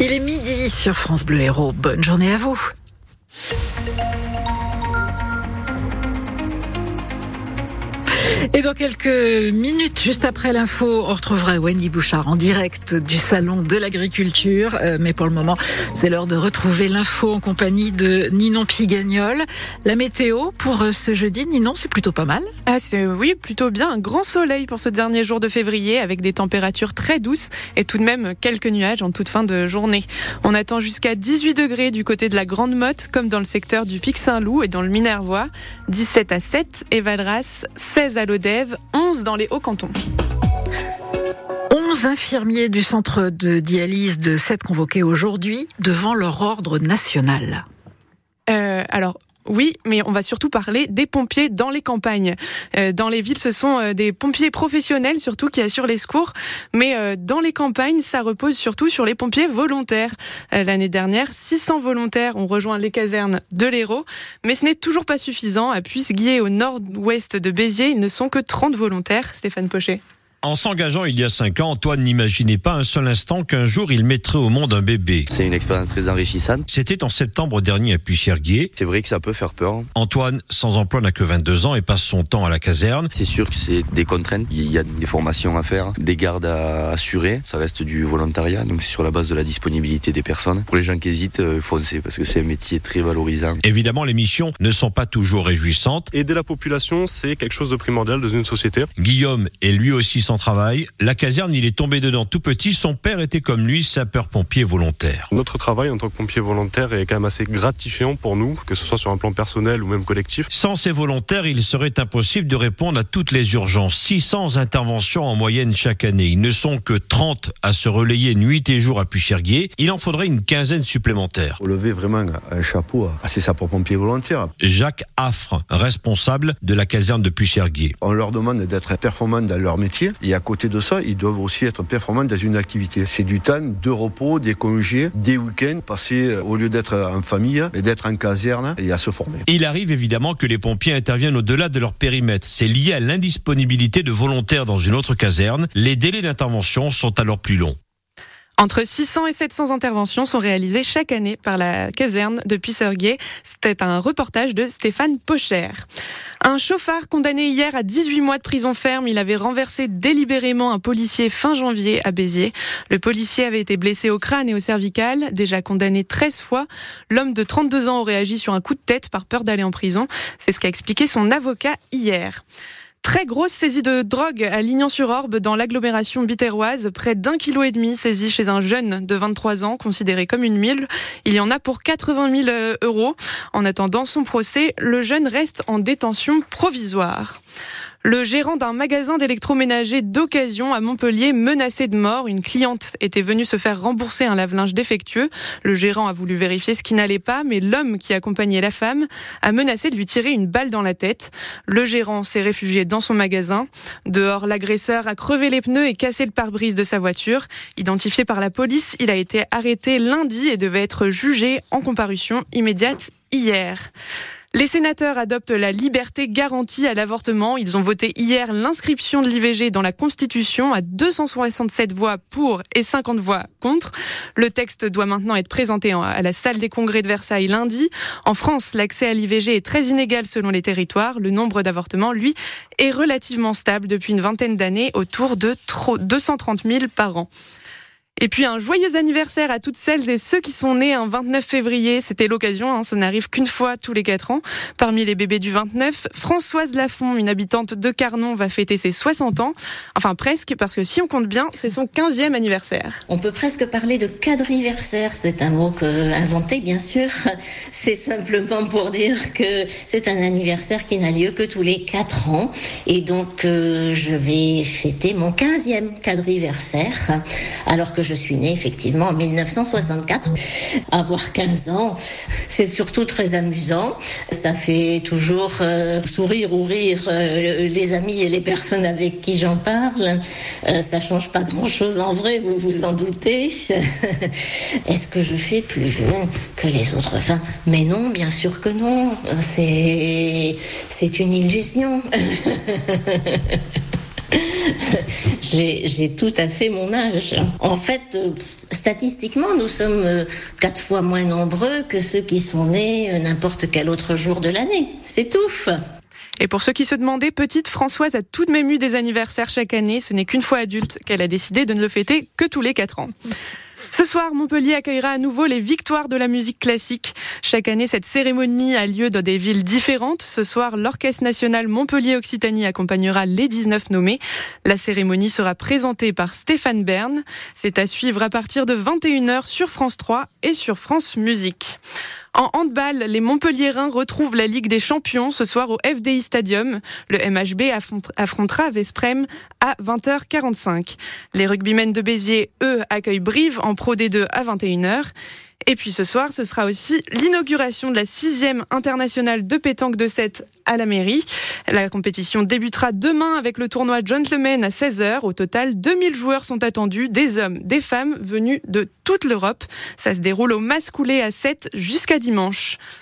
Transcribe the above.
Il est midi sur France Bleu Héros. Bonne journée à vous. Et dans quelques minutes, juste après l'info, on retrouvera Wendy Bouchard en direct du salon de l'agriculture. Euh, mais pour le moment, c'est l'heure de retrouver l'info en compagnie de Ninon Pigagnol. La météo pour euh, ce jeudi, Ninon, c'est plutôt pas mal. Ah, c'est oui, plutôt bien. Un grand soleil pour ce dernier jour de février avec des températures très douces et tout de même quelques nuages en toute fin de journée. On attend jusqu'à 18 degrés du côté de la Grande Motte, comme dans le secteur du Pic Saint-Loup et dans le Minervois. 17 à 7 et Valras, 16 à l'Odève, 11 dans les Hauts-Cantons. 11 infirmiers du centre de dialyse de 7 convoqués aujourd'hui devant leur ordre national. Euh, alors, oui, mais on va surtout parler des pompiers dans les campagnes. Euh, dans les villes, ce sont euh, des pompiers professionnels surtout qui assurent les secours, mais euh, dans les campagnes, ça repose surtout sur les pompiers volontaires. L'année dernière, 600 volontaires ont rejoint les casernes de l'Hérault, mais ce n'est toujours pas suffisant. À Puisguier, au nord-ouest de Béziers, ils ne sont que 30 volontaires. Stéphane Pochet. En s'engageant il y a cinq ans, Antoine n'imaginait pas un seul instant qu'un jour il mettrait au monde un bébé. C'est une expérience très enrichissante. C'était en septembre dernier à Pucherguier. C'est vrai que ça peut faire peur. Antoine, sans emploi, n'a que 22 ans et passe son temps à la caserne. C'est sûr que c'est des contraintes. Il y a des formations à faire, des gardes à assurer. Ça reste du volontariat, donc c'est sur la base de la disponibilité des personnes. Pour les gens qui hésitent, euh, foncez parce que c'est un métier très valorisant. Évidemment, les missions ne sont pas toujours réjouissantes. Aider la population, c'est quelque chose de primordial dans une société. Guillaume est lui aussi sans travail. La caserne, il est tombé dedans tout petit. Son père était comme lui, sapeur-pompier volontaire. Notre travail en tant que pompier volontaire est quand même assez gratifiant pour nous, que ce soit sur un plan personnel ou même collectif. Sans ces volontaires, il serait impossible de répondre à toutes les urgences. 600 interventions en moyenne chaque année. Ils ne sont que 30 à se relayer nuit et jour à Pucherguier. Il en faudrait une quinzaine supplémentaires. Faut lever vraiment un chapeau à ces sapeurs-pompiers volontaires. Jacques Affre, responsable de la caserne de Pucherguier. On leur demande d'être performants dans leur métier et à côté de ça, ils doivent aussi être performants dans une activité. C'est du temps de repos, des congés, des week-ends passés au lieu d'être en famille et d'être en caserne et à se former. Il arrive évidemment que les pompiers interviennent au-delà de leur périmètre. C'est lié à l'indisponibilité de volontaires dans une autre caserne. Les délais d'intervention sont alors plus longs. Entre 600 et 700 interventions sont réalisées chaque année par la caserne de Puisserguier. C'était un reportage de Stéphane Pocher. Un chauffard condamné hier à 18 mois de prison ferme. Il avait renversé délibérément un policier fin janvier à Béziers. Le policier avait été blessé au crâne et au cervical, déjà condamné 13 fois. L'homme de 32 ans aurait agi sur un coup de tête par peur d'aller en prison. C'est ce qu'a expliqué son avocat hier. Très grosse saisie de drogue à Lignan-sur-Orbe dans l'agglomération bitéroise. Près d'un kilo et demi saisi chez un jeune de 23 ans considéré comme une mille. Il y en a pour 80 000 euros. En attendant son procès, le jeune reste en détention provisoire. Le gérant d'un magasin d'électroménager d'occasion à Montpellier menacé de mort. Une cliente était venue se faire rembourser un lave-linge défectueux. Le gérant a voulu vérifier ce qui n'allait pas, mais l'homme qui accompagnait la femme a menacé de lui tirer une balle dans la tête. Le gérant s'est réfugié dans son magasin. Dehors, l'agresseur a crevé les pneus et cassé le pare-brise de sa voiture. Identifié par la police, il a été arrêté lundi et devait être jugé en comparution immédiate hier. Les sénateurs adoptent la liberté garantie à l'avortement. Ils ont voté hier l'inscription de l'IVG dans la Constitution à 267 voix pour et 50 voix contre. Le texte doit maintenant être présenté à la salle des congrès de Versailles lundi. En France, l'accès à l'IVG est très inégal selon les territoires. Le nombre d'avortements, lui, est relativement stable depuis une vingtaine d'années, autour de 230 000 par an. Et puis un joyeux anniversaire à toutes celles et ceux qui sont nés un 29 février. C'était l'occasion, hein, ça n'arrive qu'une fois tous les quatre ans. Parmi les bébés du 29, Françoise Lafont, une habitante de Carnon, va fêter ses 60 ans. Enfin presque, parce que si on compte bien, c'est son 15e anniversaire. On peut presque parler de quadriversaire. C'est un mot inventé, bien sûr. C'est simplement pour dire que c'est un anniversaire qui n'a lieu que tous les quatre ans. Et donc, euh, je vais fêter mon 15e quadriversaire, alors que suis née effectivement en 1964. Avoir 15 ans, c'est surtout très amusant. Ça fait toujours euh, sourire ou rire euh, les amis et les personnes avec qui j'en parle. Euh, ça change pas grand-chose en vrai, vous vous en doutez. Est-ce que je fais plus jeune que les autres? Femmes Mais non, bien sûr que non. C'est une illusion. J'ai tout à fait mon âge. En fait, euh, statistiquement, nous sommes euh, quatre fois moins nombreux que ceux qui sont nés euh, n'importe quel autre jour de l'année. C'est tout. Et pour ceux qui se demandaient, petite Françoise a tout de même eu des anniversaires chaque année. Ce n'est qu'une fois adulte qu'elle a décidé de ne le fêter que tous les quatre ans. Ce soir, Montpellier accueillera à nouveau les victoires de la musique classique. Chaque année, cette cérémonie a lieu dans des villes différentes. Ce soir, l'Orchestre national Montpellier-Occitanie accompagnera les 19 nommés. La cérémonie sera présentée par Stéphane Bern. C'est à suivre à partir de 21h sur France 3 et sur France Musique. En handball, les Montpelliérains retrouvent la Ligue des Champions ce soir au FDI Stadium. Le MHB affrontera Vesprem à 20h45. Les rugbymen de Béziers, eux, accueillent Brive en Pro D2 à 21h. Et puis ce soir, ce sera aussi l'inauguration de la sixième internationale de pétanque de 7 à la mairie. La compétition débutera demain avec le tournoi Gentleman à 16h. Au total, 2000 joueurs sont attendus, des hommes, des femmes venus de toute l'Europe. Ça se déroule au Mascoulé à 7 jusqu'à dimanche.